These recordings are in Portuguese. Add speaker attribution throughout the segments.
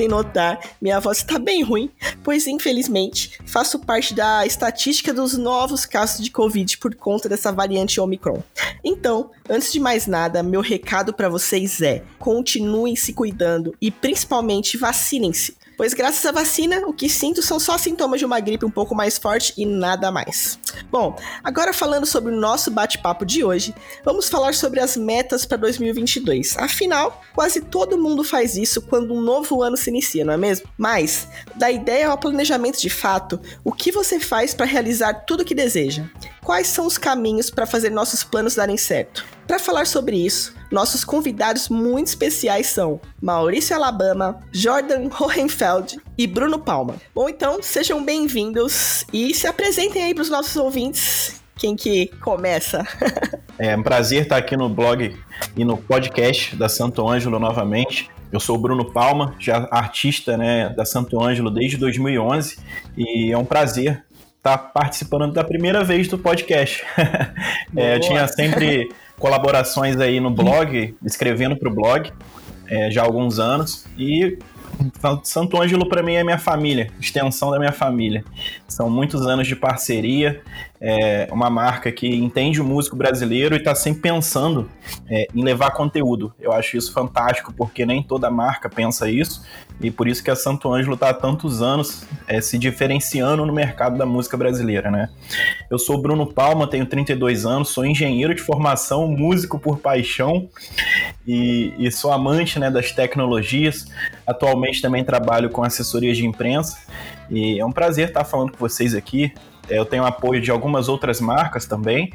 Speaker 1: Podem notar, minha voz está bem ruim, pois infelizmente faço parte da estatística dos novos casos de Covid por conta dessa variante Omicron. Então, antes de mais nada, meu recado para vocês é: continuem se cuidando e principalmente vacinem-se pois graças à vacina, o que sinto são só sintomas de uma gripe um pouco mais forte e nada mais. Bom, agora falando sobre o nosso bate-papo de hoje, vamos falar sobre as metas para 2022. Afinal, quase todo mundo faz isso quando um novo ano se inicia, não é mesmo? Mas, da ideia ao planejamento de fato, o que você faz para realizar tudo o que deseja? Quais são os caminhos para fazer nossos planos darem certo? Para falar sobre isso, nossos convidados muito especiais são Maurício Alabama, Jordan Hohenfeld e Bruno Palma. Bom, então, sejam bem-vindos e se apresentem aí para os nossos ouvintes. Quem que começa?
Speaker 2: é um prazer estar aqui no blog e no podcast da Santo Ângelo novamente. Eu sou o Bruno Palma, já artista né, da Santo Ângelo desde 2011 e é um prazer estar participando da primeira vez do podcast. é, eu tinha sempre colaborações aí no blog, escrevendo para o blog, é, já há alguns anos. E Santo Ângelo para mim é minha família, extensão da minha família. São muitos anos de parceria, é uma marca que entende o músico brasileiro e está sempre pensando é, em levar conteúdo. Eu acho isso fantástico porque nem toda marca pensa isso e por isso que a Santo Ângelo está há tantos anos é, se diferenciando no mercado da música brasileira, né? Eu sou Bruno Palma, tenho 32 anos, sou engenheiro de formação, músico por paixão e, e sou amante né, das tecnologias. Atualmente também trabalho com assessorias de imprensa e é um prazer estar falando com vocês aqui. Eu tenho apoio de algumas outras marcas também,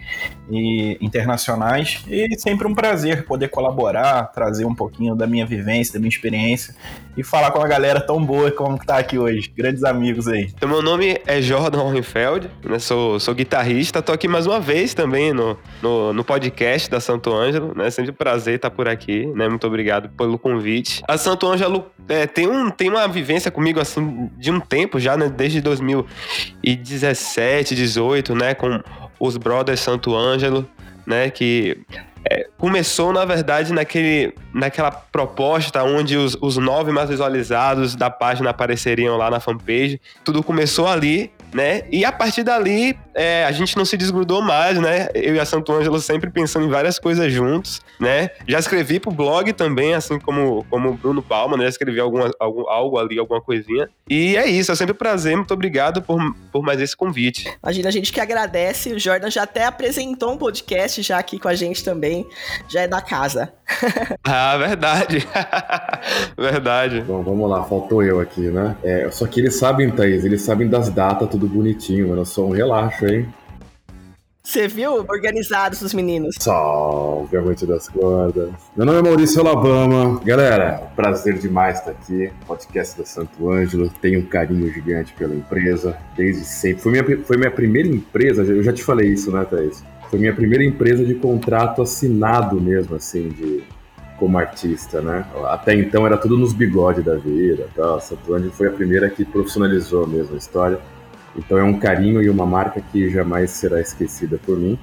Speaker 2: e internacionais, e sempre um prazer poder colaborar, trazer um pouquinho da minha vivência, da minha experiência, e falar com a galera tão boa como que tá aqui hoje. Grandes amigos aí.
Speaker 3: Então, meu nome é Jordan Hohenfeld, né? sou, sou guitarrista, tô aqui mais uma vez também no, no, no podcast da Santo Ângelo, né? Sempre um prazer estar por aqui, né? Muito obrigado pelo convite. A Santo Ângelo é, tem, um, tem uma vivência comigo, assim, de um tempo já, né? Desde 2017, 17, 18, né, com os Brothers Santo Ângelo, né, que é, começou, na verdade, naquele, naquela proposta onde os, os nove mais visualizados da página apareceriam lá na fanpage. Tudo começou ali, né? E a partir dali, é, a gente não se desgrudou mais, né? Eu e a Santo Ângelo sempre pensando em várias coisas juntos, né? Já escrevi pro blog também, assim como, como o Bruno Palma, né? Já escrevi alguma, algum, algo ali, alguma coisinha. E é isso, é sempre um prazer, muito obrigado por, por mais esse convite.
Speaker 1: Imagina, a gente que agradece, o Jordan já até apresentou um podcast já aqui com a gente também, já é da casa.
Speaker 3: ah, verdade. verdade.
Speaker 4: Bom, vamos lá, faltou eu aqui, né? É, só que eles sabem, Thaís, eles sabem das datas, tudo bonitinho, mano, só um relaxo, hein?
Speaker 1: Você viu? Organizados os meninos.
Speaker 4: Salve, amante das cordas. Meu nome é Maurício Alabama. Galera, prazer demais estar aqui. Podcast da Santo Ângelo. Tenho um carinho gigante pela empresa, desde sempre. Foi minha, foi minha primeira empresa, eu já te falei isso, né, Thaís? Foi minha primeira empresa de contrato assinado mesmo, assim, de, como artista, né? Até então era tudo nos bigodes da vida, tal. Santo Ângelo foi a primeira que profissionalizou mesmo a história. Então é um carinho e uma marca que jamais será esquecida por mim.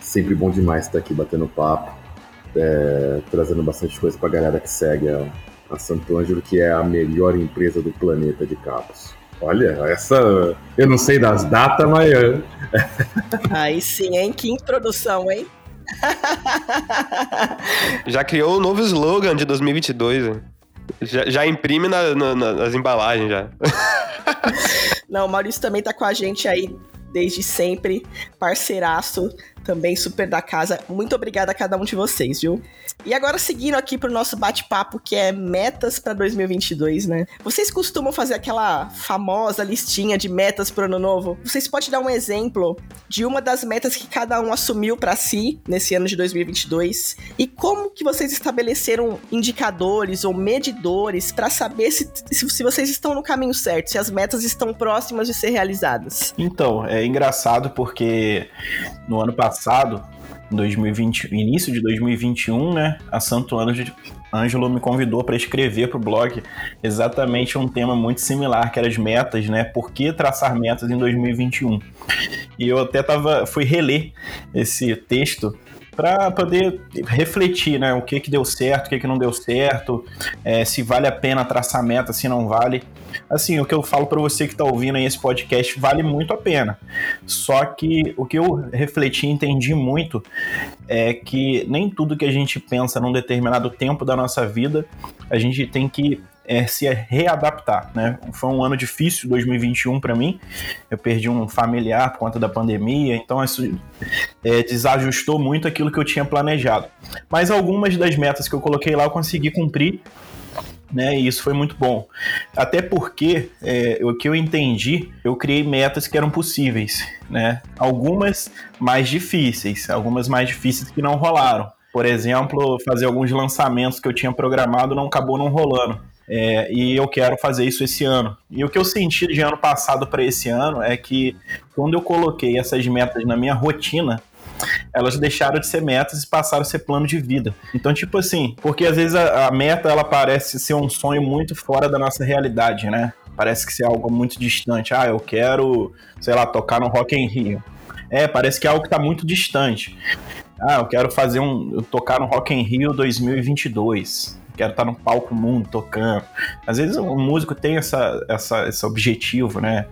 Speaker 4: Sempre bom demais estar aqui batendo papo, é, trazendo bastante coisa para a galera que segue a, a Santo Ângelo, que é a melhor empresa do planeta de cabos. Olha, essa. Eu não sei das datas, mas.
Speaker 1: Aí sim, hein? Que introdução, hein?
Speaker 3: Já criou o um novo slogan de 2022. Hein? Já, já imprime na, na, nas embalagens já.
Speaker 1: Não, o Maurício também tá com a gente aí desde sempre, parceiraço. Também super da casa. Muito obrigada a cada um de vocês, viu? E agora seguindo aqui pro nosso bate-papo, que é metas para 2022, né? Vocês costumam fazer aquela famosa listinha de metas pro ano novo? Vocês podem dar um exemplo de uma das metas que cada um assumiu para si nesse ano de 2022 e como que vocês estabeleceram indicadores ou medidores para saber se, se vocês estão no caminho certo, se as metas estão próximas de ser realizadas?
Speaker 2: Então, é engraçado porque no ano passado 2020, início de 2021, né, a Santo Ângelo me convidou para escrever para o blog exatamente um tema muito similar, que eram as metas, né? Por que traçar metas em 2021? E eu até tava, fui reler esse texto para poder refletir, né? O que que deu certo, o que que não deu certo, é, se vale a pena traçar meta, se não vale. Assim, o que eu falo para você que está ouvindo aí esse podcast vale muito a pena. Só que o que eu refleti e entendi muito é que nem tudo que a gente pensa num determinado tempo da nossa vida a gente tem que é, se readaptar, né? Foi um ano difícil, 2021 para mim. Eu perdi um familiar por conta da pandemia, então isso é, desajustou muito aquilo que eu tinha planejado. Mas algumas das metas que eu coloquei lá eu consegui cumprir né? E isso foi muito bom. Até porque é, o que eu entendi, eu criei metas que eram possíveis, né? Algumas mais difíceis, algumas mais difíceis que não rolaram. Por exemplo, fazer alguns lançamentos que eu tinha programado não acabou não rolando. É, e eu quero fazer isso esse ano. E o que eu senti de ano passado para esse ano é que quando eu coloquei essas metas na minha rotina, elas deixaram de ser metas e passaram a ser plano de vida. Então, tipo assim, porque às vezes a, a meta ela parece ser um sonho muito fora da nossa realidade, né? Parece que ser algo muito distante. Ah, eu quero, sei lá, tocar no Rock in Rio. É, parece que é algo que está muito distante. Ah, eu quero fazer um. Tocar no Rock in Rio 2022 quero estar no palco mundo tocando. Às vezes o músico tem essa, essa, esse objetivo, né?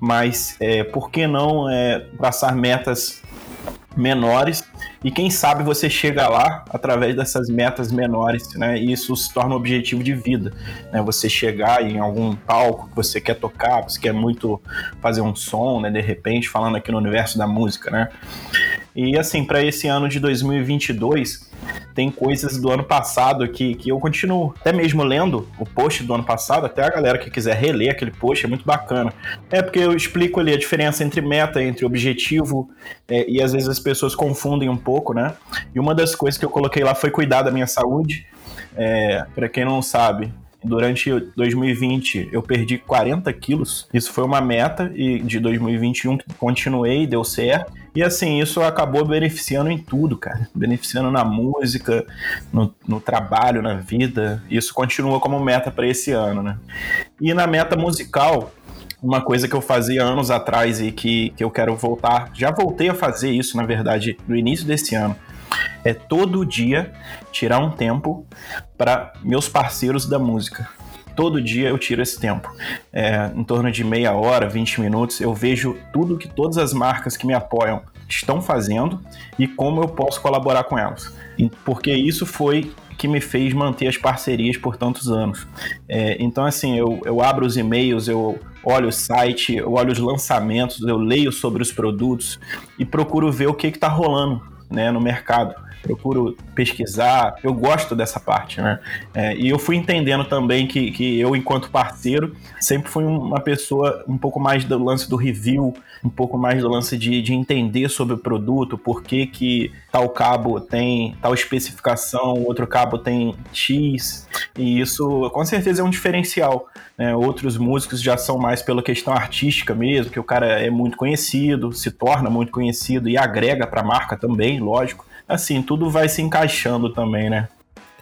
Speaker 2: Mas é, por que não é, traçar metas menores e quem sabe você chega lá através dessas metas menores, né? E isso se torna um objetivo de vida, né? Você chegar em algum palco que você quer tocar, você quer muito fazer um som, né? De repente, falando aqui no universo da música, né? E assim, para esse ano de 2022, tem coisas do ano passado que, que eu continuo até mesmo lendo o post do ano passado, até a galera que quiser reler aquele post, é muito bacana. É porque eu explico ali a diferença entre meta, entre objetivo, é, e às vezes as pessoas confundem um pouco, né? E uma das coisas que eu coloquei lá foi cuidar da minha saúde. É, para quem não sabe, Durante 2020 eu perdi 40 quilos. Isso foi uma meta e de 2021 continuei, deu certo. E assim, isso acabou beneficiando em tudo, cara. Beneficiando na música, no, no trabalho, na vida. Isso continua como meta para esse ano, né? E na meta musical, uma coisa que eu fazia anos atrás e que, que eu quero voltar. Já voltei a fazer isso, na verdade, no início desse ano é todo dia tirar um tempo para meus parceiros da música. Todo dia eu tiro esse tempo. É, em torno de meia hora, 20 minutos, eu vejo tudo que todas as marcas que me apoiam estão fazendo e como eu posso colaborar com elas. Porque isso foi que me fez manter as parcerias por tantos anos. É, então, assim, eu, eu abro os e-mails, eu olho o site, eu olho os lançamentos, eu leio sobre os produtos e procuro ver o que está rolando né, no mercado procuro pesquisar, eu gosto dessa parte, né? É, e eu fui entendendo também que, que eu, enquanto parceiro, sempre fui uma pessoa um pouco mais do lance do review, um pouco mais do lance de, de entender sobre o produto, por que, que tal cabo tem tal especificação, outro cabo tem X, e isso com certeza é um diferencial. Né? Outros músicos já são mais pela questão artística mesmo, que o cara é muito conhecido, se torna muito conhecido e agrega para a marca também, lógico assim, tudo vai se encaixando também, né?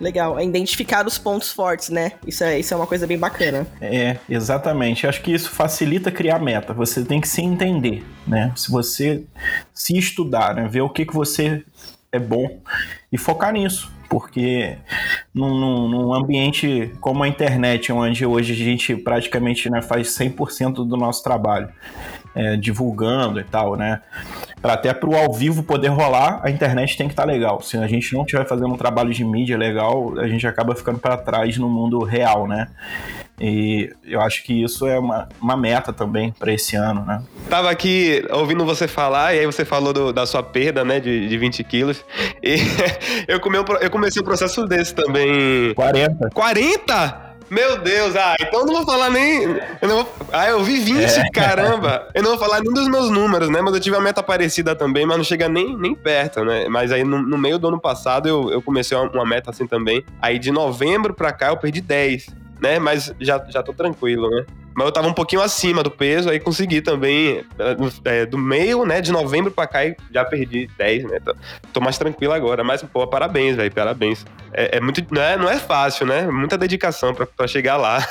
Speaker 1: Legal, é identificar os pontos fortes, né? Isso é, isso é uma coisa bem bacana.
Speaker 2: É, exatamente. Acho que isso facilita criar meta. Você tem que se entender, né? Se você se estudar, né? Ver o que, que você é bom e focar nisso. Porque num, num, num ambiente como a internet, onde hoje a gente praticamente né, faz 100% do nosso trabalho, é, divulgando e tal, né? Para até para o ao vivo poder rolar, a internet tem que estar tá legal. Se a gente não estiver fazendo um trabalho de mídia legal, a gente acaba ficando para trás no mundo real, né? E eu acho que isso é uma, uma meta também para esse ano, né?
Speaker 3: Tava aqui ouvindo você falar, e aí você falou do, da sua perda, né, de, de 20 quilos. E eu, eu comecei um processo desse também.
Speaker 2: 40.
Speaker 3: 40? Meu Deus, ah, então eu não vou falar nem. Eu não vou, ah, eu vi 20, é. caramba! Eu não vou falar nem dos meus números, né? Mas eu tive uma meta parecida também, mas não chega nem, nem perto, né? Mas aí no, no meio do ano passado eu, eu comecei uma, uma meta assim também. Aí de novembro pra cá eu perdi 10, né? Mas já, já tô tranquilo, né? Mas eu tava um pouquinho acima do peso, aí consegui também, é, do meio, né, de novembro pra cá, já perdi 10, né? Tô, tô mais tranquilo agora. Mas, pô, parabéns, velho, parabéns. É, é, muito, não é, não é fácil, né? Muita dedicação pra, pra chegar lá.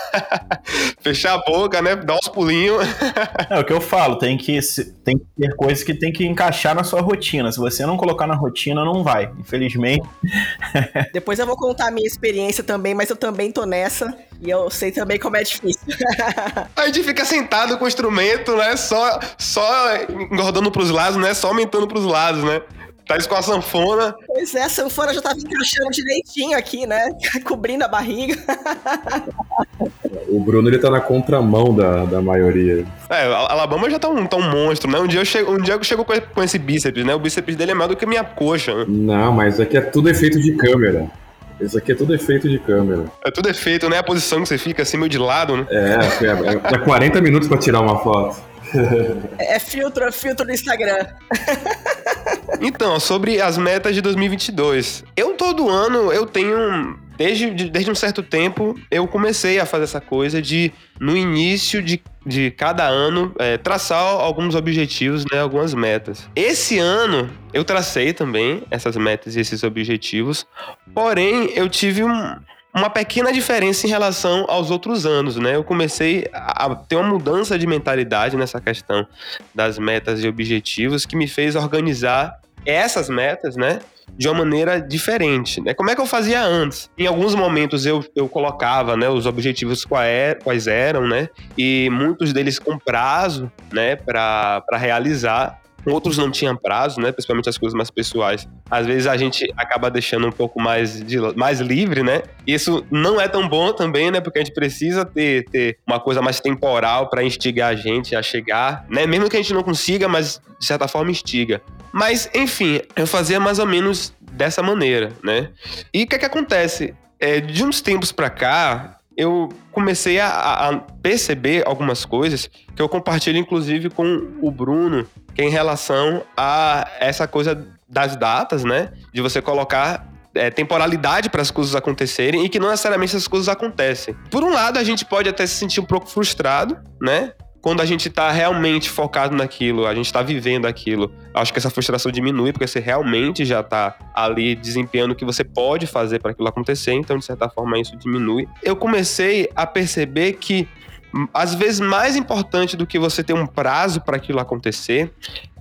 Speaker 3: Fechar a boca, né? Dar uns pulinhos.
Speaker 2: é o que eu falo, tem que, tem que ter coisas que tem que encaixar na sua rotina. Se você não colocar na rotina, não vai, infelizmente.
Speaker 1: Depois eu vou contar a minha experiência também, mas eu também tô nessa e eu sei também como é difícil.
Speaker 3: A gente fica sentado com o instrumento, né? Só, só engordando pros lados, né? Só aumentando pros lados, né? Tá isso com a sanfona.
Speaker 1: Pois é, a sanfona já tava encaixando direitinho aqui, né? Cobrindo a barriga.
Speaker 4: o Bruno, ele tá na contramão da, da maioria.
Speaker 3: É, a Alabama já tá um, tá um monstro, né? Um dia eu chego, um dia eu chego com esse bíceps, né? O bíceps dele é maior do que a minha coxa. Né?
Speaker 4: Não, mas aqui é tudo efeito de câmera. Isso aqui é tudo efeito de câmera.
Speaker 3: É tudo efeito, né? A posição que você fica assim meio de lado, né?
Speaker 4: É, é, é 40 é minutos pra tirar uma foto.
Speaker 1: É filtro, é filtro do Instagram.
Speaker 3: Então, sobre as metas de 2022. Eu todo ano eu tenho desde, desde um certo tempo, eu comecei a fazer essa coisa de, no início de, de cada ano, é, traçar alguns objetivos, né, algumas metas. Esse ano, eu tracei também essas metas e esses objetivos, porém, eu tive um, uma pequena diferença em relação aos outros anos, né? Eu comecei a ter uma mudança de mentalidade nessa questão das metas e objetivos que me fez organizar essas metas, né? De uma maneira diferente. Né? Como é que eu fazia antes? Em alguns momentos eu, eu colocava né, os objetivos quais eram, né? E muitos deles com prazo né, para realizar. Outros não tinham prazo, né? Principalmente as coisas mais pessoais. Às vezes a gente acaba deixando um pouco mais, de, mais livre, né? Isso não é tão bom também, né? Porque a gente precisa ter, ter uma coisa mais temporal para instigar a gente a chegar, né? Mesmo que a gente não consiga, mas de certa forma instiga. Mas, enfim, eu fazia mais ou menos dessa maneira, né? E o que é que acontece? É, de uns tempos para cá, eu comecei a, a, perceber algumas coisas que eu compartilho, inclusive, com o Bruno, que é em relação a essa coisa das datas, né? De você colocar é, temporalidade para as coisas acontecerem e que não necessariamente essas coisas acontecem. Por um lado, a gente pode até se sentir um pouco frustrado, né? quando a gente está realmente focado naquilo, a gente está vivendo aquilo, acho que essa frustração diminui, porque você realmente já está ali desempenhando o que você pode fazer para aquilo acontecer, então, de certa forma, isso diminui. Eu comecei a perceber que às vezes mais importante do que você ter um prazo para aquilo acontecer,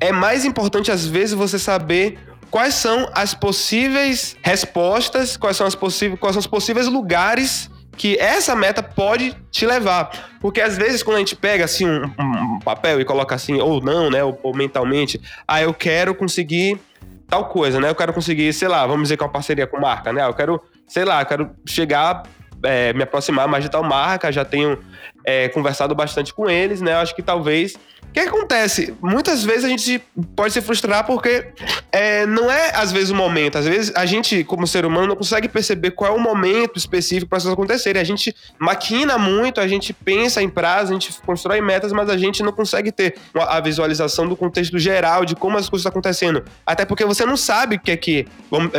Speaker 3: é mais importante às vezes você saber quais são as possíveis respostas, quais são as possíveis, quais são os possíveis lugares que essa meta pode te levar. Porque às vezes quando a gente pega assim um, um papel e coloca assim, ou não, né, ou, ou, mentalmente, ah, eu quero conseguir tal coisa, né? Eu quero conseguir, sei lá, vamos dizer com uma parceria com marca, né? Eu quero, sei lá, quero chegar é, me aproximar mais de tal marca, já tenho é, conversado bastante com eles, né? Acho que talvez o que acontece? Muitas vezes a gente pode se frustrar porque é, não é, às vezes, o momento. Às vezes a gente, como ser humano, não consegue perceber qual é o momento específico para isso acontecer. A gente maquina muito, a gente pensa em prazo, a gente constrói metas, mas a gente não consegue ter a visualização do contexto geral de como as coisas estão acontecendo. Até porque você não sabe o que é que,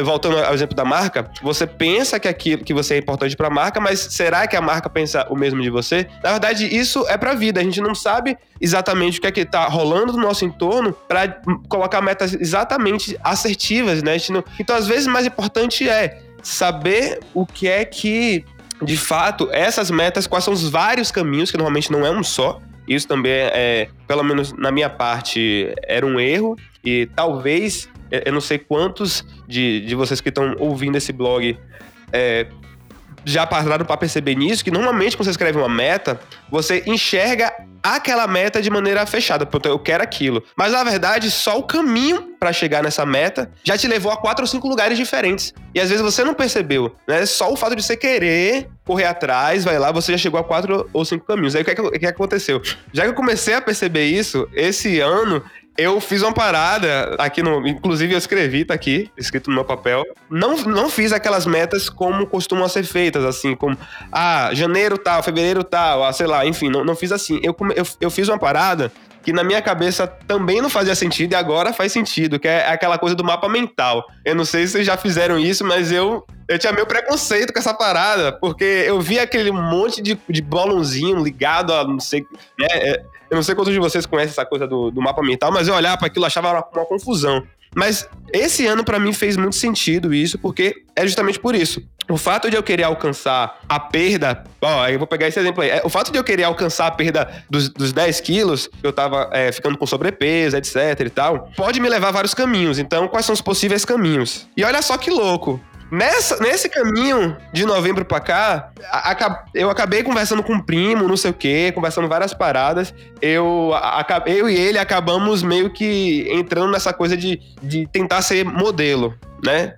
Speaker 3: voltando ao exemplo da marca, você pensa que aquilo que você é importante para a marca, mas será que a marca pensa o mesmo de você? Na verdade, isso é para a vida. A gente não sabe exatamente o que é que tá rolando no nosso entorno para colocar metas exatamente assertivas, né? Então, às vezes, mais importante é saber o que é que, de fato, essas metas, quais são os vários caminhos, que normalmente não é um só. Isso também é, é pelo menos na minha parte, era um erro. E talvez, eu não sei quantos de, de vocês que estão ouvindo esse blog é, já pararam para perceber nisso, que normalmente quando você escreve uma meta, você enxerga aquela meta de maneira fechada. Pronto, eu quero aquilo. Mas na verdade, só o caminho para chegar nessa meta já te levou a quatro ou cinco lugares diferentes. E às vezes você não percebeu, né? Só o fato de você querer correr atrás, vai lá, você já chegou a quatro ou cinco caminhos. Aí o que, é que, o que aconteceu? Já que eu comecei a perceber isso, esse ano eu fiz uma parada aqui no. Inclusive, eu escrevi, tá aqui, escrito no meu papel. Não, não fiz aquelas metas como costumam ser feitas, assim, como, ah, janeiro tal, fevereiro tal, ah, sei lá, enfim, não, não fiz assim. Eu, eu, eu fiz uma parada que na minha cabeça também não fazia sentido e agora faz sentido, que é aquela coisa do mapa mental. Eu não sei se vocês já fizeram isso, mas eu eu tinha meu preconceito com essa parada, porque eu vi aquele monte de, de bolãozinho ligado a não sei, né, é, eu não sei quantos de vocês conhecem essa coisa do, do mapa mental, mas eu olhava para aquilo achava uma, uma confusão. Mas esse ano para mim fez muito sentido isso, porque é justamente por isso. O fato de eu querer alcançar a perda, ó, eu vou pegar esse exemplo aí. É, o fato de eu querer alcançar a perda dos, dos 10 quilos, eu tava é, ficando com sobrepeso, etc e tal, pode me levar a vários caminhos. Então, quais são os possíveis caminhos? E olha só que louco. Nessa, nesse caminho de novembro pra cá, a, eu acabei conversando com um primo, não sei o quê, conversando várias paradas. Eu, a, eu e ele acabamos meio que entrando nessa coisa de, de tentar ser modelo, né?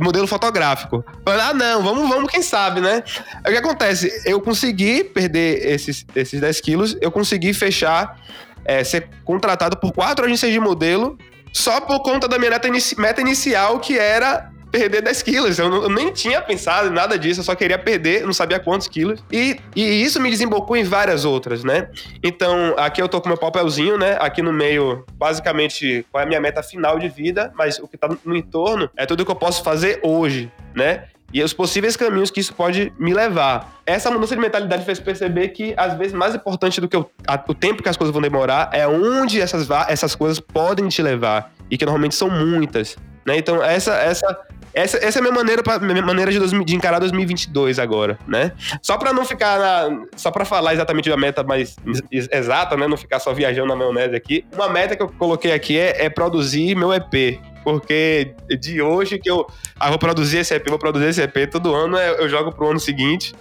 Speaker 3: modelo fotográfico. Ah, não, vamos, vamos, quem sabe, né? O que acontece? Eu consegui perder esses, esses 10 quilos, eu consegui fechar, é, ser contratado por quatro agências de modelo, só por conta da minha meta, inici meta inicial, que era perder 10 quilos. Eu, eu, nem tinha pensado em nada disso, eu só queria perder, não sabia quantos quilos. E, e isso me desembocou em várias outras, né? Então, aqui eu tô com meu papelzinho, né? Aqui no meio, basicamente, qual é a minha meta final de vida, mas o que tá no entorno é tudo que eu posso fazer hoje, né? e os possíveis caminhos que isso pode me levar. Essa mudança de mentalidade fez perceber que, às vezes, mais importante do que o, a, o tempo que as coisas vão demorar é onde essas, essas coisas podem te levar. E que normalmente são muitas. Né? Então, essa, essa essa, essa é a minha maneira, pra, minha maneira de, de encarar 2022 agora, né? Só para não ficar na, só para falar exatamente da meta mais exata, né? Não ficar só viajando na maionese aqui. Uma meta que eu coloquei aqui é, é produzir meu EP, porque de hoje que eu ah, vou produzir esse EP, vou produzir esse EP todo ano, eu, eu jogo pro ano seguinte.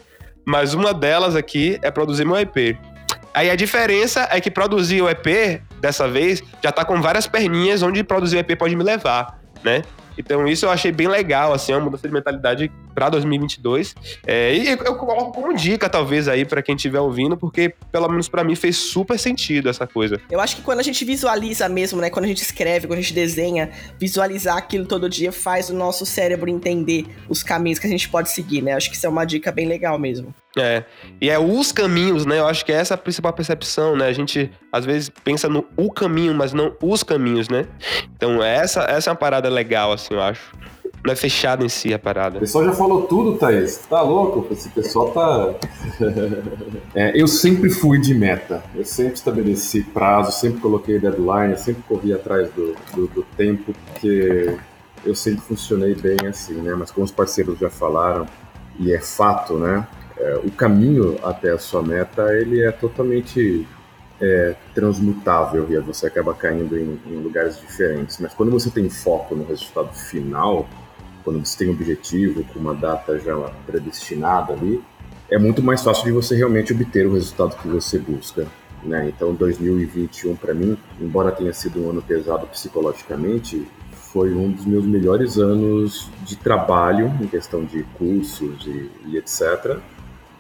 Speaker 3: Mas uma delas aqui é produzir meu EP. Aí a diferença é que produzir o EP, dessa vez, já tá com várias perninhas onde produzir o EP pode me levar, né? Então isso eu achei bem legal, assim, uma mudança de mentalidade para 2022. É, e eu coloco como dica, talvez, aí, para quem estiver ouvindo, porque, pelo menos para mim, fez super sentido essa coisa.
Speaker 1: Eu acho que quando a gente visualiza mesmo, né? Quando a gente escreve, quando a gente desenha, visualizar aquilo todo dia faz o nosso cérebro entender os caminhos que a gente pode seguir, né? Acho que isso é uma dica bem legal mesmo.
Speaker 3: É, e é os caminhos, né? Eu acho que essa é a principal percepção, né? A gente às vezes pensa no o caminho, mas não os caminhos, né? Então essa, essa é uma parada legal, assim, eu acho. Não é fechado em si a parada.
Speaker 4: O pessoal já falou tudo, Thaís. Tá louco? Esse pessoal tá. é, eu sempre fui de meta. Eu sempre estabeleci prazo, sempre coloquei deadline, sempre corri atrás do, do, do tempo, porque eu sempre funcionei bem assim, né? Mas como os parceiros já falaram, e é fato, né? É, o caminho até a sua meta, ele é totalmente é, transmutável e você acaba caindo em, em, lugares diferentes. Mas quando você tem foco no resultado final, quando você tem um objetivo com uma data já predestinada ali, é muito mais fácil de você realmente obter o resultado que você busca. Né? Então, 2021 para mim, embora tenha sido um ano pesado psicologicamente, foi um dos meus melhores anos de trabalho em questão de cursos e, e etc.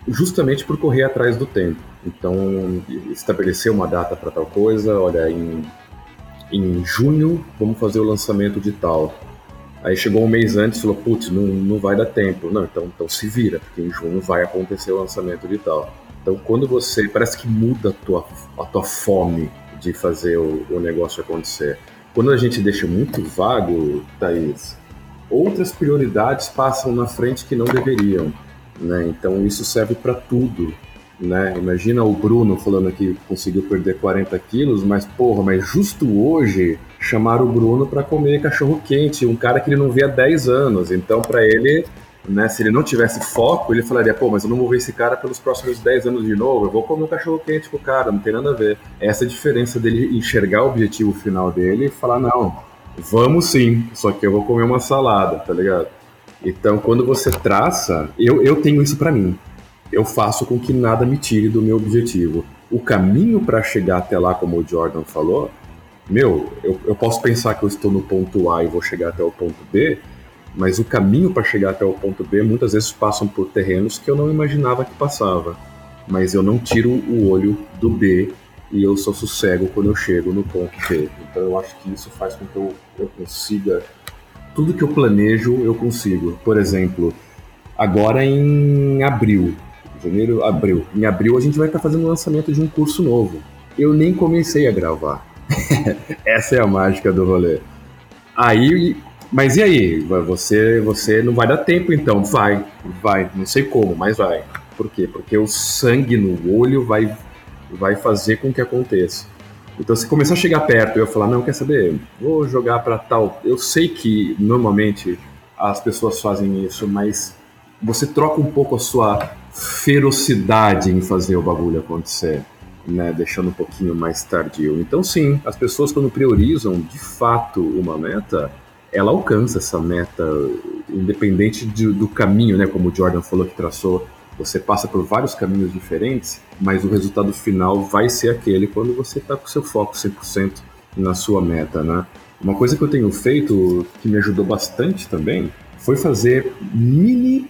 Speaker 4: Justamente por correr atrás do tempo. Então, estabelecer uma data para tal coisa, olha, em, em junho vamos fazer o lançamento de tal Aí chegou um mês antes e falou, putz, não, não vai dar tempo. Não, então, então se vira, porque em junho vai acontecer o lançamento de tal. Então quando você, parece que muda a tua, a tua fome de fazer o, o negócio acontecer. Quando a gente deixa muito vago, Thaís, outras prioridades passam na frente que não deveriam. Né? Então isso serve para tudo. Né? Imagina o Bruno falando que conseguiu perder 40 quilos, mas porra, mas justo hoje chamaram o Bruno para comer cachorro quente, um cara que ele não vê há 10 anos. Então, para ele, né, se ele não tivesse foco, ele falaria: pô, mas eu não vou ver esse cara pelos próximos 10 anos de novo, eu vou comer um cachorro quente com o cara, não tem nada a ver. Essa é a diferença dele enxergar o objetivo final dele e falar: não, vamos sim, só que eu vou comer uma salada, tá ligado? Então, quando você traça, eu, eu tenho isso para mim eu faço com que nada me tire do meu objetivo. o caminho para chegar até lá, como o Jordan falou, meu, eu, eu posso pensar que eu estou no ponto A e vou chegar até o ponto B, mas o caminho para chegar até o ponto B muitas vezes passam por terrenos que eu não imaginava que passava. Mas eu não tiro o olho do B e eu sou sossego quando eu chego no ponto B. Então eu acho que isso faz com que eu, eu consiga. Tudo que eu planejo, eu consigo. Por exemplo, agora em abril, janeiro, abril. Em abril a gente vai estar fazendo o lançamento de um curso novo. Eu nem comecei a gravar. Essa é a mágica do rolê. Aí, mas e aí? Você, você não vai dar tempo então? Vai, vai. Não sei como, mas vai. Por quê? Porque o sangue no olho vai, vai fazer com que aconteça. Então, se começar a chegar perto eu falar, não, quer saber? Vou jogar para tal. Eu sei que normalmente as pessoas fazem isso, mas você troca um pouco a sua ferocidade em fazer o bagulho acontecer, né? Deixando um pouquinho mais tardio. Então, sim, as pessoas quando priorizam de fato uma meta, ela alcança essa meta, independente de, do caminho, né? Como o Jordan falou que traçou. Você passa por vários caminhos diferentes, mas o resultado final vai ser aquele quando você está com seu foco 100% na sua meta, né? Uma coisa que eu tenho feito que me ajudou bastante também foi fazer mini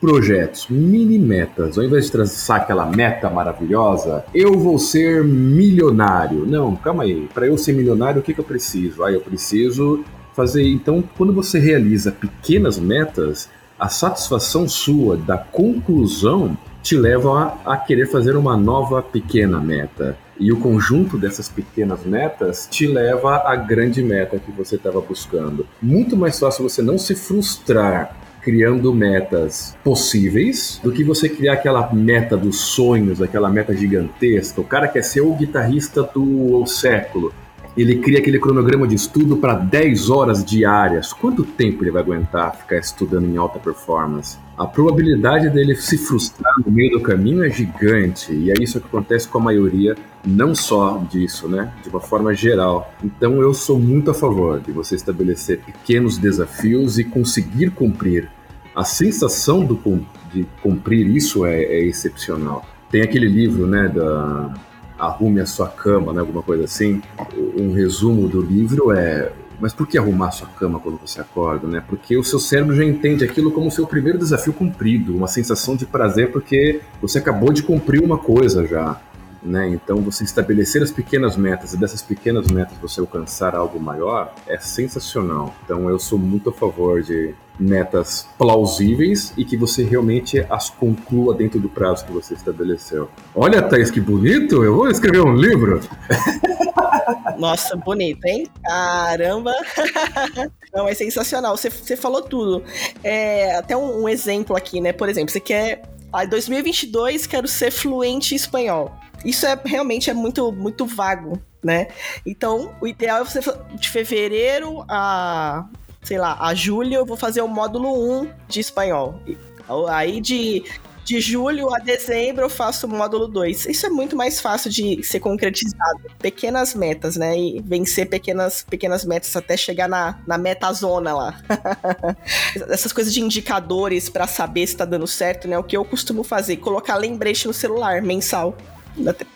Speaker 4: projetos, mini metas. Ao invés de traçar aquela meta maravilhosa, eu vou ser milionário. Não, calma aí. Para eu ser milionário, o que, que eu preciso? Ah, eu preciso fazer. Então, quando você realiza pequenas metas, a satisfação sua da conclusão te leva a, a querer fazer uma nova pequena meta. E o conjunto dessas pequenas metas te leva à grande meta que você estava buscando. Muito mais fácil você não se frustrar criando metas possíveis do que você criar aquela meta dos sonhos, aquela meta gigantesca. O cara quer ser o guitarrista do século. Ele cria aquele cronograma de estudo para 10 horas diárias. Quanto tempo ele vai aguentar ficar estudando em alta performance? A probabilidade dele se frustrar no meio do caminho é gigante, e é isso que acontece com a maioria, não só disso, né? De uma forma geral. Então eu sou muito a favor de você estabelecer pequenos desafios e conseguir cumprir. A sensação do, de cumprir isso é, é excepcional. Tem aquele livro, né, da arrume a sua cama, né, alguma coisa assim. Um resumo do livro é mas por que arrumar a sua cama quando você acorda, né? Porque o seu cérebro já entende aquilo como seu primeiro desafio cumprido, uma sensação de prazer porque você acabou de cumprir uma coisa já. Né? Então, você estabelecer as pequenas metas e dessas pequenas metas você alcançar algo maior é sensacional. Então, eu sou muito a favor de metas plausíveis e que você realmente as conclua dentro do prazo que você estabeleceu. Olha, Thaís, que bonito! Eu vou escrever um livro!
Speaker 1: Nossa, bonito, hein? Caramba! Não, é sensacional. Você, você falou tudo. É, até um, um exemplo aqui, né? Por exemplo, você quer. Ah, 2022 quero ser fluente em espanhol. Isso é realmente é muito, muito vago, né? Então, o ideal é você de fevereiro a, sei lá, a julho eu vou fazer o módulo 1 de espanhol. Aí de de julho a dezembro eu faço o módulo 2. Isso é muito mais fácil de ser concretizado. Pequenas metas, né? E vencer pequenas, pequenas metas até chegar na, na meta zona lá. Essas coisas de indicadores para saber se tá dando certo, né? O que eu costumo fazer, colocar lembrete no celular mensal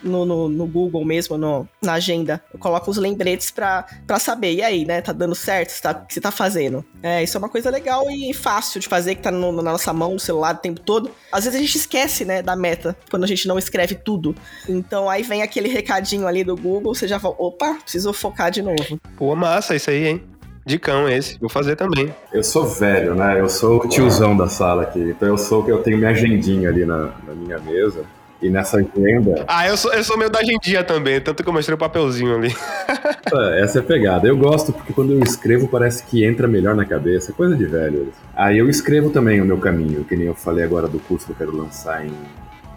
Speaker 1: no, no, no, Google mesmo, no, na agenda. Eu coloco os lembretes pra, pra saber. E aí, né? Tá dando certo? Tá, o que você tá fazendo? É, isso é uma coisa legal e fácil de fazer, que tá no, na nossa mão, no celular o tempo todo. Às vezes a gente esquece, né, da meta, quando a gente não escreve tudo. Então aí vem aquele recadinho ali do Google, você já fala, opa, preciso focar de novo.
Speaker 3: Pô, massa isso aí, hein? Dicão esse, vou fazer também.
Speaker 4: Eu sou velho, né? Eu sou o tiozão da sala aqui. Então eu sou que eu tenho minha agendinha ali na, na minha mesa. E nessa agenda.
Speaker 3: Ah, eu sou, eu sou meio da agendinha também, tanto que eu mostrei o papelzinho ali.
Speaker 4: É, essa é a pegada. Eu gosto porque quando eu escrevo parece que entra melhor na cabeça, coisa de velho. Aí eu escrevo também o meu caminho, que nem eu falei agora do curso que eu quero lançar em,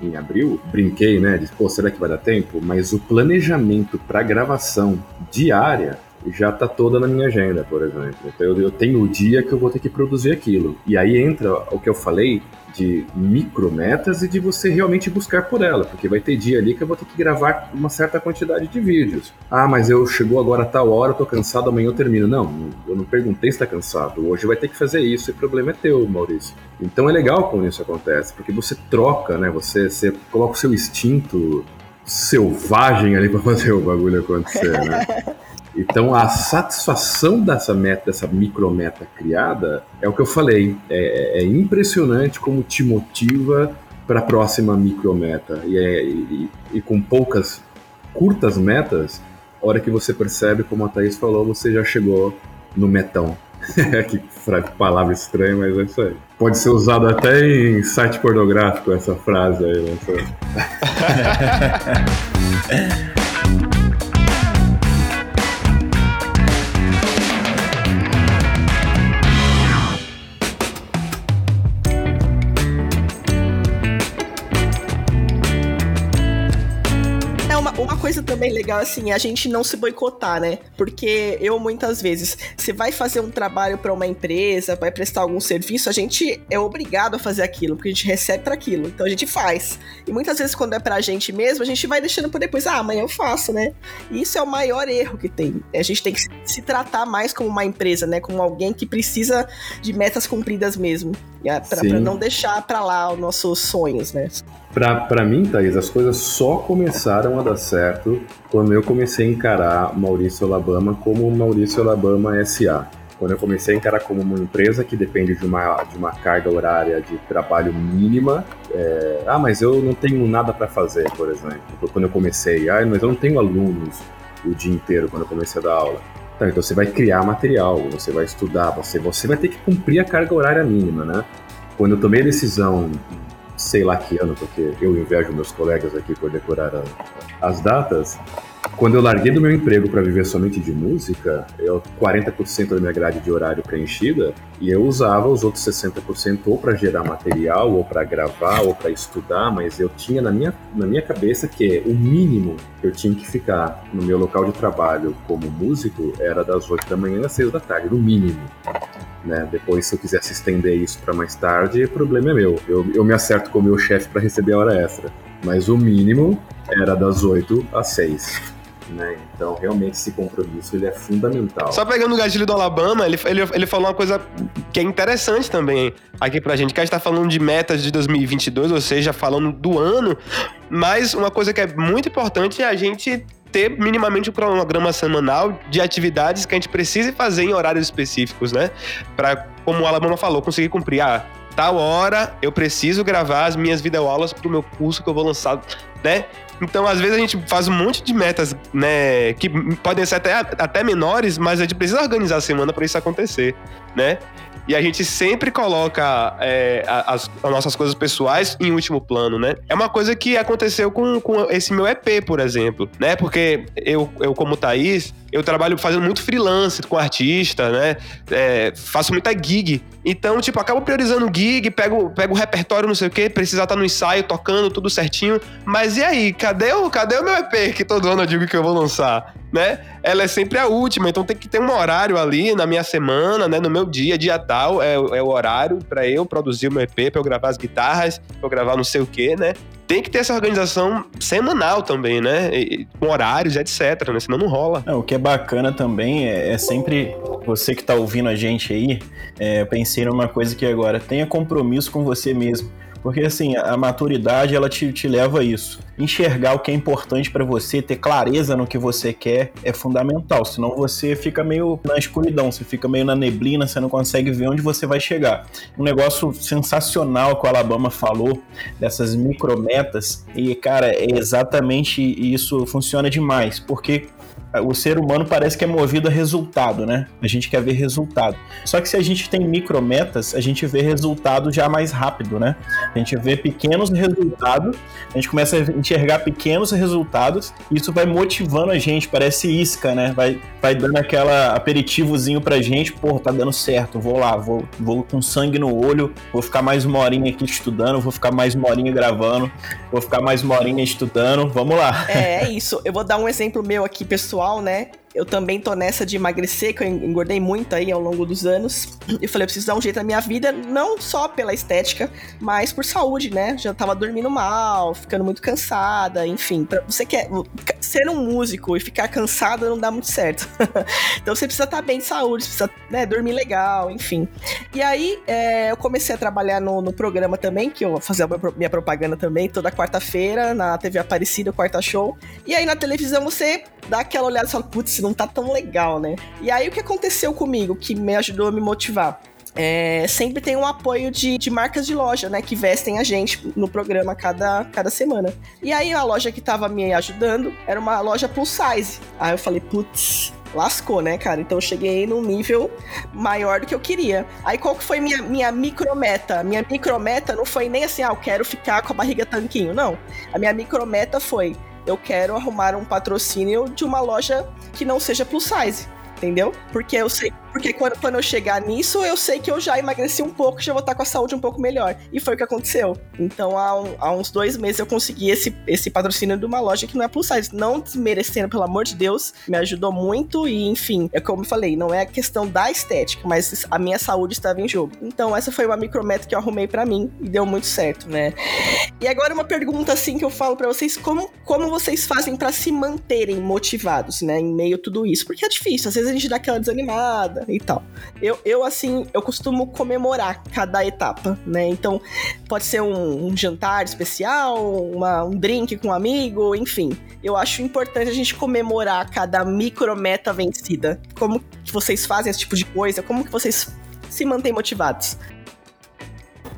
Speaker 4: em abril. Brinquei, né? Disse, pô, será que vai dar tempo? Mas o planejamento para gravação diária já tá toda na minha agenda, por exemplo. Então eu, eu tenho o dia que eu vou ter que produzir aquilo. E aí entra o que eu falei de micrometas e de você realmente buscar por ela, porque vai ter dia ali que eu vou ter que gravar uma certa quantidade de vídeos. Ah, mas eu chegou agora a tal hora, eu tô cansado, amanhã eu termino. Não, eu não perguntei se tá cansado. Hoje vai ter que fazer isso e o problema é teu, Maurício. Então é legal quando isso acontece, porque você troca, né? Você, você coloca o seu instinto selvagem ali para fazer o bagulho acontecer, né? Então a satisfação dessa meta, dessa micrometa criada, é o que eu falei. É, é impressionante como te motiva para a próxima micrometa. E, é, e, e, com poucas curtas metas, a hora que você percebe, como a Thaís falou, você já chegou no metão. que palavra estranha, mas é isso aí. Pode ser usado até em site pornográfico essa frase aí, né?
Speaker 1: também legal, assim, é a gente não se boicotar, né? Porque eu, muitas vezes, você vai fazer um trabalho para uma empresa, vai prestar algum serviço, a gente é obrigado a fazer aquilo, porque a gente recebe para aquilo. Então a gente faz. E muitas vezes, quando é pra gente mesmo, a gente vai deixando pra depois, ah, amanhã eu faço, né? E isso é o maior erro que tem. A gente tem que se tratar mais como uma empresa, né? Como alguém que precisa de metas cumpridas mesmo. Pra, pra não deixar pra lá os nossos sonhos, né?
Speaker 4: Para mim, Thaís, as coisas só começaram a dar certo quando eu comecei a encarar Maurício Alabama como Maurício Alabama SA. Quando eu comecei a encarar como uma empresa que depende de uma, de uma carga horária de trabalho mínima. É, ah, mas eu não tenho nada para fazer, por exemplo. Quando eu comecei, ah, mas eu não tenho alunos o dia inteiro quando eu comecei a dar aula. Então, então você vai criar material, você vai estudar, você, você vai ter que cumprir a carga horária mínima, né? Quando eu tomei a decisão sei lá que ano, porque eu invejo meus colegas aqui por decorar a, as datas. Quando eu larguei do meu emprego para viver somente de música, eu 40% da minha grade de horário preenchida e eu usava os outros 60% ou para gerar material, ou para gravar, ou para estudar, mas eu tinha na minha, na minha cabeça que o mínimo que eu tinha que ficar no meu local de trabalho como músico era das 8 da manhã às 6 da tarde, no mínimo. Né? Depois, se eu quisesse estender isso para mais tarde, o problema é meu. Eu, eu me acerto com o meu chefe para receber a hora extra. Mas o mínimo era das 8 às 6. Né? Então, realmente, esse compromisso ele é fundamental.
Speaker 3: Só pegando o gatilho do Alabama, ele, ele, ele falou uma coisa que é interessante também aqui pra gente, que a gente tá falando de metas de 2022, ou seja, falando do ano, mas uma coisa que é muito importante é a gente ter minimamente um cronograma semanal de atividades que a gente precise fazer em horários específicos, né? Para, como o Alabama falou, conseguir cumprir. Ah, tal hora eu preciso gravar as minhas videoaulas para o meu curso que eu vou lançar, né? Então, às vezes, a gente faz um monte de metas, né? Que podem ser até, até menores, mas a gente precisa organizar a semana para isso acontecer, né? E a gente sempre coloca é, as, as, nossas coisas pessoais em último plano, né? É uma coisa que aconteceu com, com esse meu EP, por exemplo, né? Porque eu, eu como Thaís, eu trabalho fazendo muito freelance com artista, né? É, faço muita gig. Então, tipo, acabo priorizando gig, pego, pego o repertório, não sei o quê, precisa estar no ensaio, tocando, tudo certinho. Mas e aí, cadê o, cadê o meu EP que todo ano eu digo que eu vou lançar? Né? Ela é sempre a última, então tem que ter um horário ali na minha semana, né? No meu dia, dia tal, é, é o horário para eu produzir o meu EP, para eu gravar as guitarras, para eu gravar não sei o quê, né? Tem que ter essa organização semanal também, né? E, com horários, etc, né? Senão não rola.
Speaker 2: É, o que é bacana também é, é sempre você que está ouvindo a gente aí, é, eu pensei numa coisa que agora tenha compromisso com você mesmo. Porque assim, a maturidade ela te, te leva a isso. Enxergar o que é importante para você, ter clareza no que você quer é fundamental. Senão você fica meio na escuridão, você fica meio na neblina, você não consegue ver onde você vai chegar. Um negócio sensacional que o Alabama falou, dessas micrometas, e cara, é exatamente isso funciona demais. Porque o ser humano parece que é movido a resultado, né? A gente quer ver resultado. Só que se a gente tem micrometas, a gente vê resultado já mais rápido, né? A gente vê pequenos resultados, a gente começa a enxergar pequenos resultados, e isso vai motivando a gente, parece isca, né? Vai, vai dando aquela aperitivozinho pra gente, pô, tá dando certo, vou lá, vou, vou com sangue no olho, vou ficar mais uma horinha aqui estudando, vou ficar mais uma horinha gravando, vou ficar mais uma horinha estudando, vamos lá.
Speaker 1: É, é isso. Eu vou dar um exemplo meu aqui, pessoal pessoal, né? Eu também tô nessa de emagrecer, que eu engordei muito aí ao longo dos anos. Eu falei, eu preciso dar um jeito na minha vida, não só pela estética, mas por saúde, né? Já tava dormindo mal, ficando muito cansada, enfim. Pra, você quer. Ser um músico e ficar cansado não dá muito certo. então você precisa estar tá bem de saúde, precisa né, dormir legal, enfim. E aí é, eu comecei a trabalhar no, no, programa também, que eu vou fazer a minha propaganda também, toda quarta-feira, na TV Aparecida, quarta show. E aí na televisão você dá aquela olhada e fala, putz, não tá tão legal, né? E aí o que aconteceu comigo, que me ajudou a me motivar? É, sempre tem um apoio de, de marcas de loja, né? Que vestem a gente no programa cada, cada semana. E aí a loja que tava me ajudando era uma loja plus size. Aí eu falei, putz, lascou, né, cara? Então eu cheguei num nível maior do que eu queria. Aí qual que foi minha, minha micrometa? Minha micrometa não foi nem assim, ah, eu quero ficar com a barriga tanquinho, não. A minha micrometa foi, eu quero arrumar um patrocínio de uma loja que não seja plus size entendeu? Porque eu sei porque quando, quando eu chegar nisso, eu sei que eu já emagreci um pouco, já vou estar com a saúde um pouco melhor. E foi o que aconteceu. Então, há, um, há uns dois meses eu consegui esse, esse patrocínio de uma loja que não é plus size. Não desmerecendo, pelo amor de Deus, me ajudou muito. E, enfim, é como eu falei, não é a questão da estética, mas a minha saúde estava em jogo. Então, essa foi uma micrometa que eu arrumei para mim e deu muito certo, né? E agora uma pergunta assim que eu falo para vocês: como, como vocês fazem para se manterem motivados, né, em meio a tudo isso? Porque é difícil, às vezes a gente dá aquela desanimada e tal. Eu, eu assim, eu costumo comemorar cada etapa, né? Então, pode ser um, um jantar especial, uma, um drink com um amigo, enfim. Eu acho importante a gente comemorar cada micrometa vencida. Como que vocês fazem esse tipo de coisa? Como que vocês se mantêm motivados?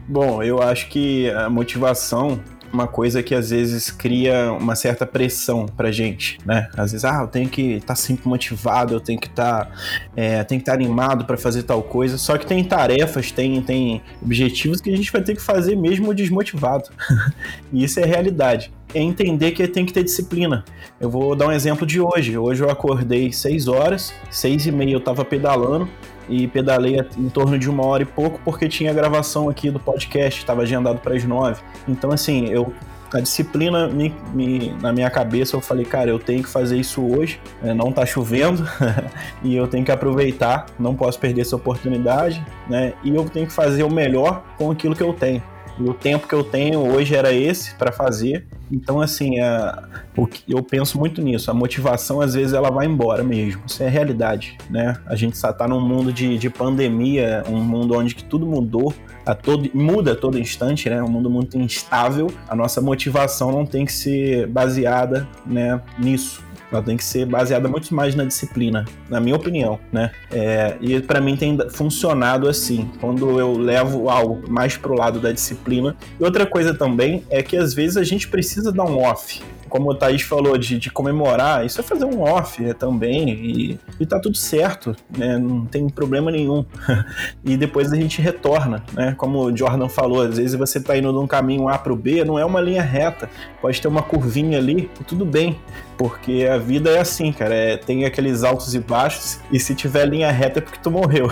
Speaker 2: Bom, eu acho que a motivação uma coisa que às vezes cria uma certa pressão pra gente, né? Às vezes, ah, eu tenho que estar tá sempre motivado, eu tenho que estar tá, é, tenho que tá animado para fazer tal coisa. Só que tem tarefas, tem, tem objetivos que a gente vai ter que fazer mesmo desmotivado. e isso é realidade é entender que tem que ter disciplina. Eu vou dar um exemplo de hoje. Hoje eu acordei 6 horas, 6 e meia eu tava pedalando, e pedalei em torno de uma hora e pouco porque tinha gravação aqui do podcast, estava agendado para as nove. Então, assim, eu a disciplina me, me, na minha cabeça, eu falei, cara, eu tenho que fazer isso hoje, né? não tá chovendo e eu tenho que aproveitar, não posso perder essa oportunidade, né? E eu tenho que fazer o melhor com aquilo que eu tenho. E o tempo que eu tenho hoje era esse para fazer. Então, assim, a, o que, eu penso muito nisso. A motivação, às vezes, ela vai embora mesmo. Isso é realidade, né? A gente só tá num mundo de, de pandemia, um mundo onde que tudo mudou, a todo, muda a todo instante, né? Um mundo muito instável. A nossa motivação não tem que ser baseada né, nisso. Ela tem que ser baseada muito mais na disciplina, na minha opinião, né? É, e para mim tem funcionado assim, quando eu levo algo mais pro lado da disciplina. E outra coisa também é que às vezes a gente precisa dar um off como o Thaís falou, de, de comemorar, isso é fazer um off né, também, e, e tá tudo certo, né, não tem problema nenhum. e depois a gente retorna, né? Como o Jordan falou, às vezes você tá indo de um caminho A pro B, não é uma linha reta, pode ter uma curvinha ali, tudo bem, porque a vida é assim, cara, é, tem aqueles altos e baixos, e se tiver linha reta é porque tu morreu.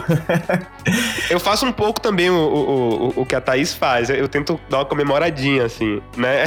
Speaker 3: eu faço um pouco também o, o, o, o que a Thaís faz, eu tento dar uma comemoradinha, assim, né?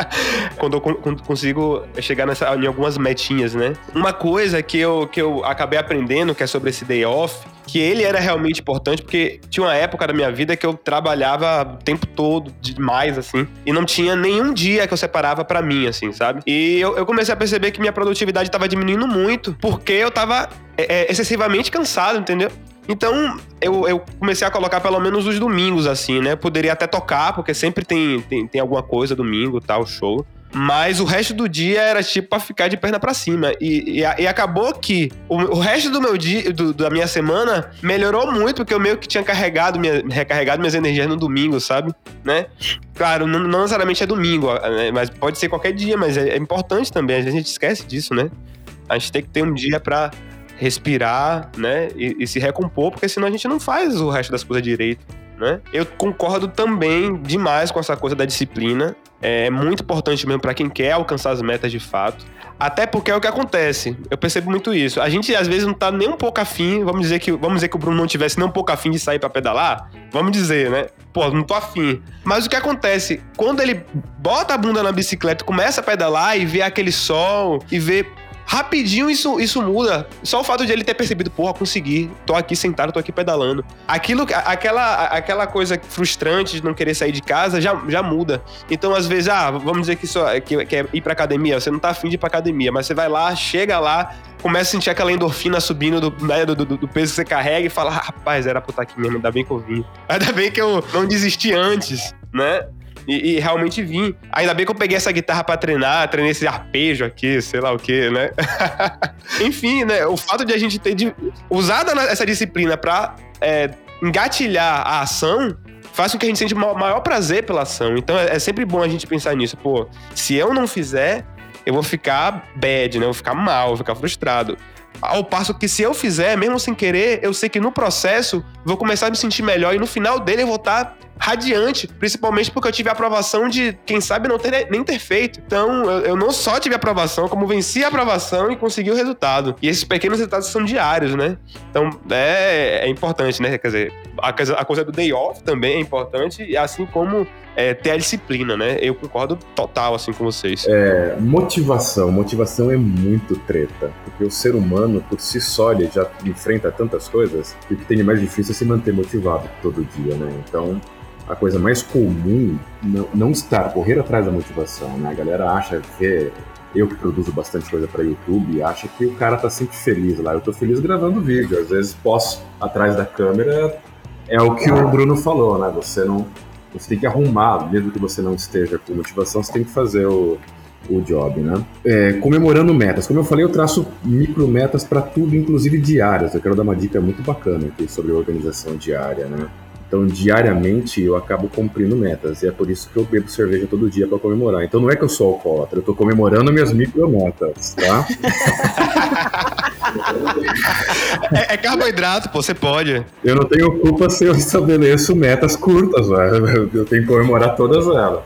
Speaker 3: quando eu consigo chegar nessa, em algumas metinhas, né? Uma coisa que eu, que eu acabei aprendendo, que é sobre esse day off, que ele era realmente importante, porque tinha uma época da minha vida que eu trabalhava o tempo todo, demais, assim, e não tinha nenhum dia que eu separava para mim, assim, sabe? E eu, eu, comecei a perceber que minha produtividade tava diminuindo muito, porque eu tava é, é excessivamente cansado, entendeu? Então, eu, eu, comecei a colocar pelo menos os domingos, assim, né? Poderia até tocar, porque sempre tem, tem, tem alguma coisa domingo, tal, show. Mas o resto do dia era tipo pra ficar de perna para cima. E, e, e, acabou que o, o, resto do meu dia, do, da minha semana, melhorou muito, porque eu meio que tinha carregado, minha, recarregado minhas energias no domingo, sabe? Né? Claro, não, não necessariamente é domingo, né? mas pode ser qualquer dia, mas é, é importante também. A gente esquece disso, né? A gente tem que ter um dia para respirar, né? E, e, se recompor, porque senão a gente não faz o resto das coisas direito, né? Eu concordo também demais com essa coisa da disciplina. É muito importante mesmo para quem quer alcançar as metas de fato. Até porque é o que acontece. Eu percebo muito isso. A gente às vezes não tá nem um pouco afim. Vamos dizer que, vamos dizer que o Bruno não tivesse nem um pouco afim de sair para pedalar. Vamos dizer, né? Pô, não tô afim. Mas o que acontece? Quando ele bota a bunda na bicicleta, começa a pedalar e vê aquele sol e vê rapidinho isso, isso muda. Só o fato de ele ter percebido, porra, consegui, tô aqui sentado, tô aqui pedalando. Aquilo, aquela, aquela coisa frustrante de não querer sair de casa já, já muda. Então, às vezes, ah, vamos dizer que, só, que, que é ir pra academia, você não tá afim de ir pra academia, mas você vai lá, chega lá, começa a sentir aquela endorfina subindo do, né, do, do, do, peso que você carrega e fala, ah, rapaz, era pra estar aqui mesmo, ainda bem que eu vim. Ainda bem que eu não desisti antes, né? E, e, realmente vim. Ainda bem que eu peguei essa guitarra para treinar, treinei esse arpejo aqui, sei lá o que, né? Enfim, né? O fato de a gente ter usado essa disciplina para é, engatilhar a ação faz com que a gente sente maior prazer pela ação. Então é, é sempre bom a gente pensar nisso. Pô, se eu não fizer, eu vou ficar bad, né? Eu vou ficar mal, vou ficar frustrado. Ao passo que se eu fizer, mesmo sem querer, eu sei que no processo vou começar a me sentir melhor e no final dele eu vou estar tá radiante, principalmente porque eu tive a aprovação de, quem sabe, não ter nem ter feito. Então, eu, eu não só tive a aprovação, como venci a aprovação e consegui o resultado. E esses pequenos resultados são diários, né? Então, é, é importante, né? Quer dizer, a, a coisa do day off também é importante, assim como é, ter a disciplina, né? Eu concordo total, assim, com vocês.
Speaker 4: É, motivação. Motivação é muito treta. Porque o ser humano, por si só, ele já enfrenta tantas coisas que o que tem de mais difícil é se manter motivado todo dia, né? Então, a coisa mais comum não, não estar, correr atrás da motivação, né? A galera acha que eu que produzo bastante coisa para YouTube, acha que o cara tá sempre feliz lá. Eu tô feliz gravando vídeo, às vezes posso atrás da câmera. É o que o Bruno falou, né? Você não você tem que arrumar, mesmo que você não esteja com motivação, você tem que fazer o, o job, né? É, comemorando metas. Como eu falei, eu traço micro metas para tudo, inclusive diárias. Eu quero dar uma dica muito bacana aqui sobre organização diária, né? Então, diariamente, eu acabo cumprindo metas. E é por isso que eu bebo cerveja todo dia para comemorar. Então, não é que eu sou alcoólatra, eu tô comemorando minhas micrometas, tá?
Speaker 3: é, é, carboidrato, pô, você pode.
Speaker 4: Eu não tenho culpa se eu estabeleço metas curtas, velho. Eu tenho que comemorar todas elas.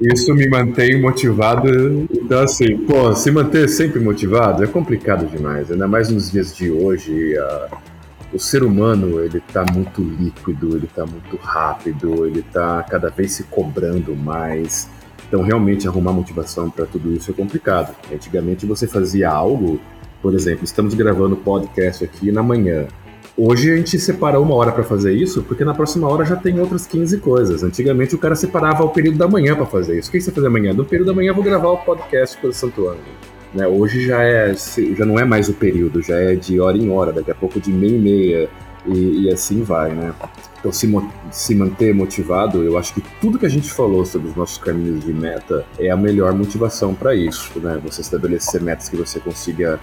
Speaker 4: Isso me mantém motivado. Então, assim, pô, se manter sempre motivado é complicado demais. Ainda mais nos dias de hoje. Uh, o ser humano ele está muito líquido, ele está muito rápido, ele está cada vez se cobrando mais. Então, realmente, arrumar motivação para tudo isso é complicado. Antigamente, você fazia algo, por exemplo, estamos gravando podcast aqui na manhã. Hoje a gente separa uma hora para fazer isso, porque na próxima hora já tem outras 15 coisas. Antigamente o cara separava o período da manhã para fazer isso. O que você fazer amanhã? No período da manhã eu vou gravar o podcast pelo Santo Ângelo. Né? Hoje já, é, já não é mais o período, já é de hora em hora, daqui a pouco de meia e meia, e, e assim vai, né? Então, se, se manter motivado, eu acho que tudo que a gente falou sobre os nossos caminhos de meta é a melhor motivação para isso, né? Você estabelecer metas que você consiga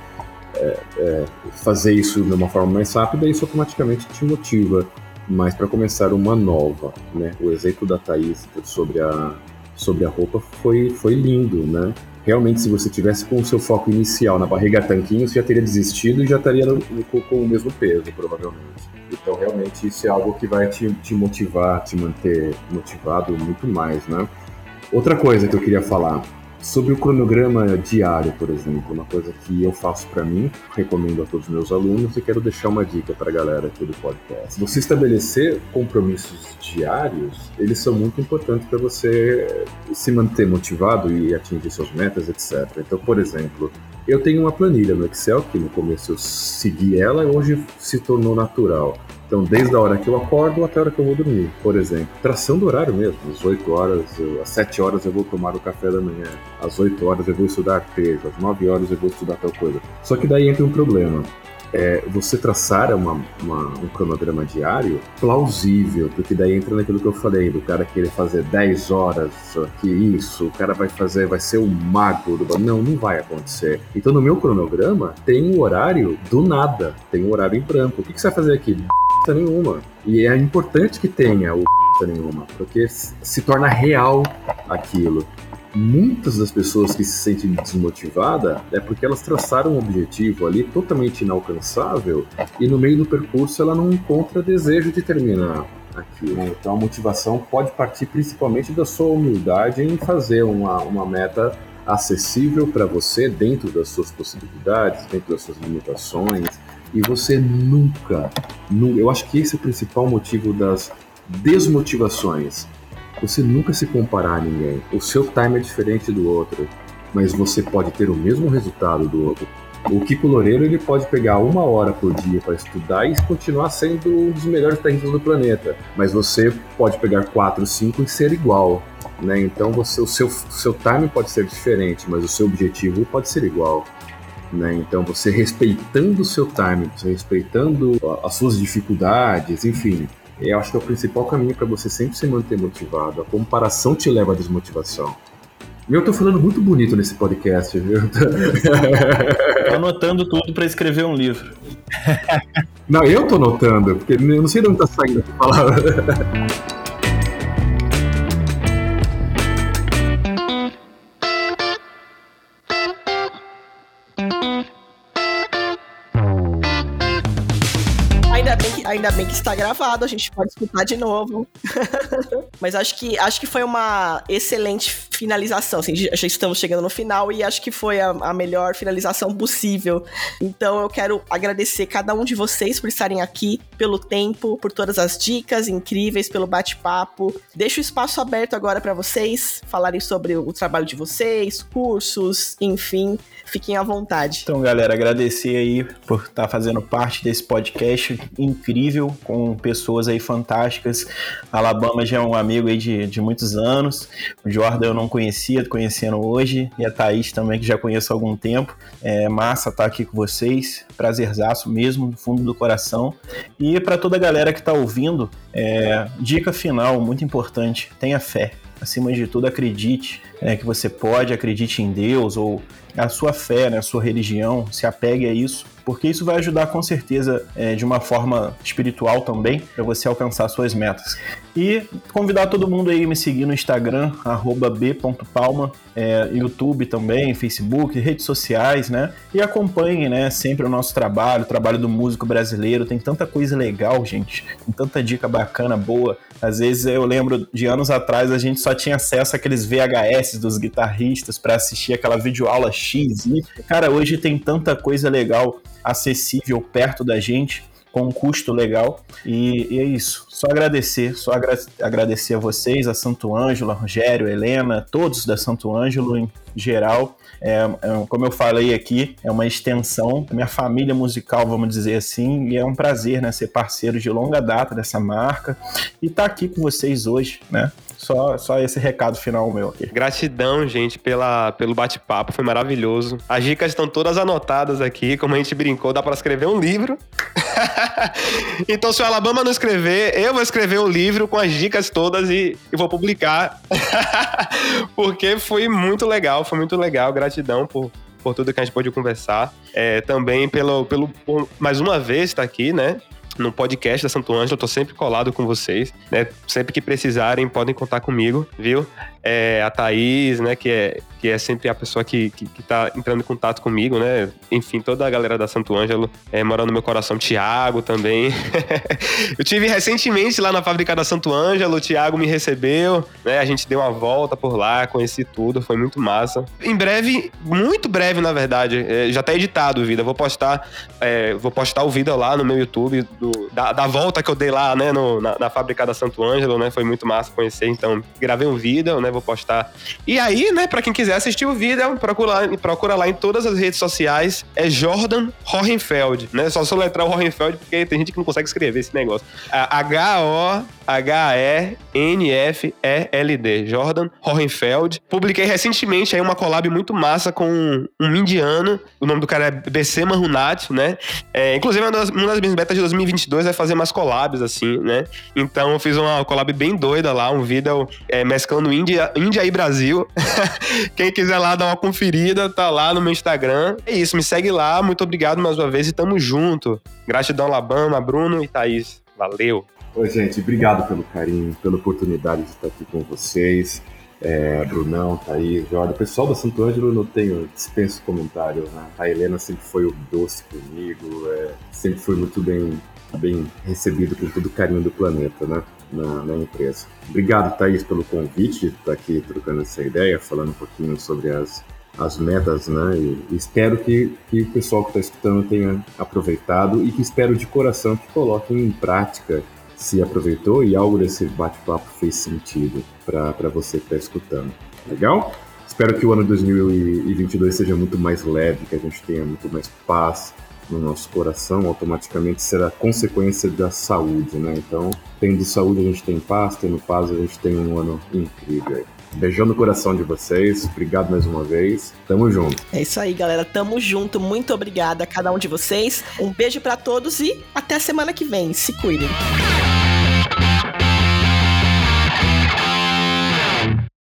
Speaker 4: é, é, fazer isso de uma forma mais rápida, isso automaticamente te motiva mais para começar uma nova, né? O exemplo da Thaís sobre a, sobre a roupa foi, foi lindo, né? Realmente, se você tivesse com o seu foco inicial na barriga tanquinho, você já teria desistido e já estaria no, com, com, o mesmo peso, provavelmente. Então, realmente, isso é algo que vai te, te motivar, te manter motivado muito mais, né? Outra coisa que eu queria falar, Sobre o cronograma diário, por exemplo, uma coisa que eu faço para mim, recomendo a todos os meus alunos e quero deixar uma dica para a galera aqui do podcast. Você estabelecer compromissos diários, eles são muito importantes para você se manter motivado e atingir suas metas, etc. Então, por exemplo, eu tenho uma planilha no Excel que no começo eu segui ela e hoje se tornou natural. Então, desde a hora que eu acordo até a hora que eu vou dormir, por exemplo. Tração do horário mesmo. Às 8 horas, às 7 horas eu vou tomar o café da manhã. Às 8 horas eu vou estudar arpejo. Às 9 horas eu vou estudar tal coisa. Só que daí entra um problema. É, você traçar uma, uma, um cronograma diário plausível, porque daí entra naquilo que eu falei, do cara querer fazer 10 horas, que isso, o cara vai fazer, vai ser o um mago do Não, não vai acontecer. Então no meu cronograma tem um horário do nada, tem um horário em branco. O que, que você vai fazer aqui? nenhuma. E é importante que tenha o nenhuma, porque se torna real aquilo. Muitas das pessoas que se sentem desmotivadas é porque elas traçaram um objetivo ali totalmente inalcançável e no meio do percurso ela não encontra desejo de terminar aquilo. Então a motivação pode partir principalmente da sua humildade em fazer uma, uma meta acessível para você dentro das suas possibilidades, dentro das suas limitações e você nunca, nunca, eu acho que esse é o principal motivo das desmotivações. Você nunca se comparar a ninguém. O seu time é diferente do outro. mas você pode ter o mesmo resultado do outro. O Kiko Loureiro ele pode pegar uma hora por dia para estudar e continuar sendo um dos melhores técnicos do planeta, mas você pode pegar quatro, cinco e ser igual. Né? Então você, o seu, seu timing pode ser diferente, mas o seu objetivo pode ser igual. Né? Então você respeitando o seu timing, você respeitando as suas dificuldades, enfim, eu acho que é o principal caminho para você sempre se manter motivado. A comparação te leva à desmotivação. E eu tô falando muito bonito nesse podcast, viu?
Speaker 2: tô anotando tudo para escrever um livro.
Speaker 4: Não, eu tô anotando, porque eu não sei de onde tá saindo essa palavra.
Speaker 1: Ainda bem que está gravado, a gente pode escutar de novo. Mas acho que, acho que foi uma excelente finalização. Assim, já estamos chegando no final e acho que foi a, a, melhor finalização possível. Então eu quero agradecer cada um de vocês por estarem aqui, pelo tempo, por todas as dicas incríveis, pelo bate-papo. Deixo o espaço aberto agora para vocês falarem sobre o trabalho de vocês, cursos, enfim. Fiquem à vontade.
Speaker 2: Então, galera, agradecer aí por estar tá fazendo parte desse podcast incrível, com pessoas aí fantásticas. Alabama já é um amigo aí de, de muitos anos. O Jordan eu não conhecia, tô conhecendo hoje. E a Thaís também, que já conheço há algum tempo. É massa estar tá aqui com vocês. Prazerzaço mesmo, do fundo do coração. E para toda a galera que está ouvindo, é, dica final, muito importante: tenha fé acima de tudo, acredite né, que você pode, acredite em Deus ou a sua fé, né, a sua religião, se apegue a isso, porque isso vai ajudar com certeza é, de uma forma espiritual também para você alcançar suas metas. E convidar todo mundo aí a me seguir no Instagram, b.palma, é, YouTube também, Facebook, redes sociais, né? E acompanhe, né, sempre o nosso trabalho, o trabalho do músico brasileiro. Tem tanta coisa legal, gente. Tem tanta dica bacana, boa. Às vezes eu lembro de anos atrás a gente só tinha acesso àqueles VHS dos guitarristas para assistir aquela videoaula X. E, cara, hoje tem tanta coisa legal acessível perto da gente com um custo legal. E, e, é isso. Só agradecer, só agra agradecer a vocês, a Santo Ângelo, a Rogério, a Helena, todos da Santo Ângelo em geral. É, é, como eu falei aqui, é uma extensão da minha família musical, vamos dizer assim, e é um prazer né, ser parceiro de longa data dessa marca e estar tá aqui com vocês hoje, né? Só, só esse recado final meu aqui.
Speaker 3: Gratidão, gente, pela, pelo bate-papo, foi maravilhoso. As dicas estão todas anotadas aqui, como a gente brincou, dá para escrever um livro. então, se o Alabama não escrever, eu vou escrever um livro com as dicas todas e, e vou publicar. Porque foi muito legal, foi muito legal. Gratidão por, por tudo que a gente pôde conversar. É, também pelo, pelo por, mais uma vez estar tá aqui, né? no podcast da Santo Ângelo, eu tô sempre colado com vocês, né? Sempre que precisarem, podem contar comigo, viu? É, a Thaís, né, que é, que é sempre a pessoa que, que, que tá entrando em contato comigo, né? Enfim, toda a galera da Santo Ângelo é, mora no meu coração. Tiago também. eu tive recentemente lá na fábrica da Santo Ângelo, o Tiago me recebeu, né? A gente deu uma volta por lá, conheci tudo, foi muito massa. Em breve, muito breve, na verdade, é, já tá editado o vídeo. vou postar, é, vou postar o vídeo lá no meu YouTube do, da, da volta que eu dei lá, né, no, na, na fábrica da Santo Ângelo, né? Foi muito massa conhecer, então gravei um vídeo, né? Vou postar. E aí, né, pra quem quiser assistir o vídeo, procura, procura lá em todas as redes sociais. É Jordan Hohenfeld, né? Só soletrar o Hohenfeld, porque tem gente que não consegue escrever esse negócio. H-O-H-E-N-F-E-L-D. Jordan Hohenfeld. Publiquei recentemente aí uma collab muito massa com um indiano. O nome do cara é BC Mahunat, né? É, inclusive, uma das, uma das minhas metas de 2022 é fazer mais collabs, assim, né? Então, eu fiz uma collab bem doida lá, um vídeo é, mesclando Índia e Brasil. Quem quiser lá dar uma conferida, tá lá no meu Instagram. É isso, me segue lá. Muito obrigado mais uma vez e tamo junto. Gratidão, Alabama, Bruno e Thaís. Valeu.
Speaker 4: Oi, gente, obrigado pelo carinho, pela oportunidade de estar aqui com vocês. É, Brunão, Thaís, Jorge. O pessoal da Santo Ângelo não tenho dispenso comentário. Né? A Helena sempre foi o doce comigo, é, sempre foi muito bem, bem recebido com todo o carinho do planeta, né? Na, na, empresa. Obrigado, Thaís, pelo convite estar aqui trocando essa ideia, falando um pouquinho sobre as, as metas, né? E espero que, que o pessoal que está escutando tenha aproveitado e que espero de coração que coloquem em prática se aproveitou e algo desse bate-papo fez sentido para você que está escutando. Legal? Espero que o ano 2022 seja muito mais leve, que a gente tenha muito mais paz no nosso coração, automaticamente será consequência da saúde, né? Então, tendo saúde, a gente tem paz, tendo paz, a gente tem um ano incrível. Beijão no coração de vocês. Obrigado mais uma vez. Tamo junto.
Speaker 1: É isso aí, galera. Tamo junto. Muito obrigada a cada um de vocês. Um beijo para todos e até semana que vem. Se cuidem.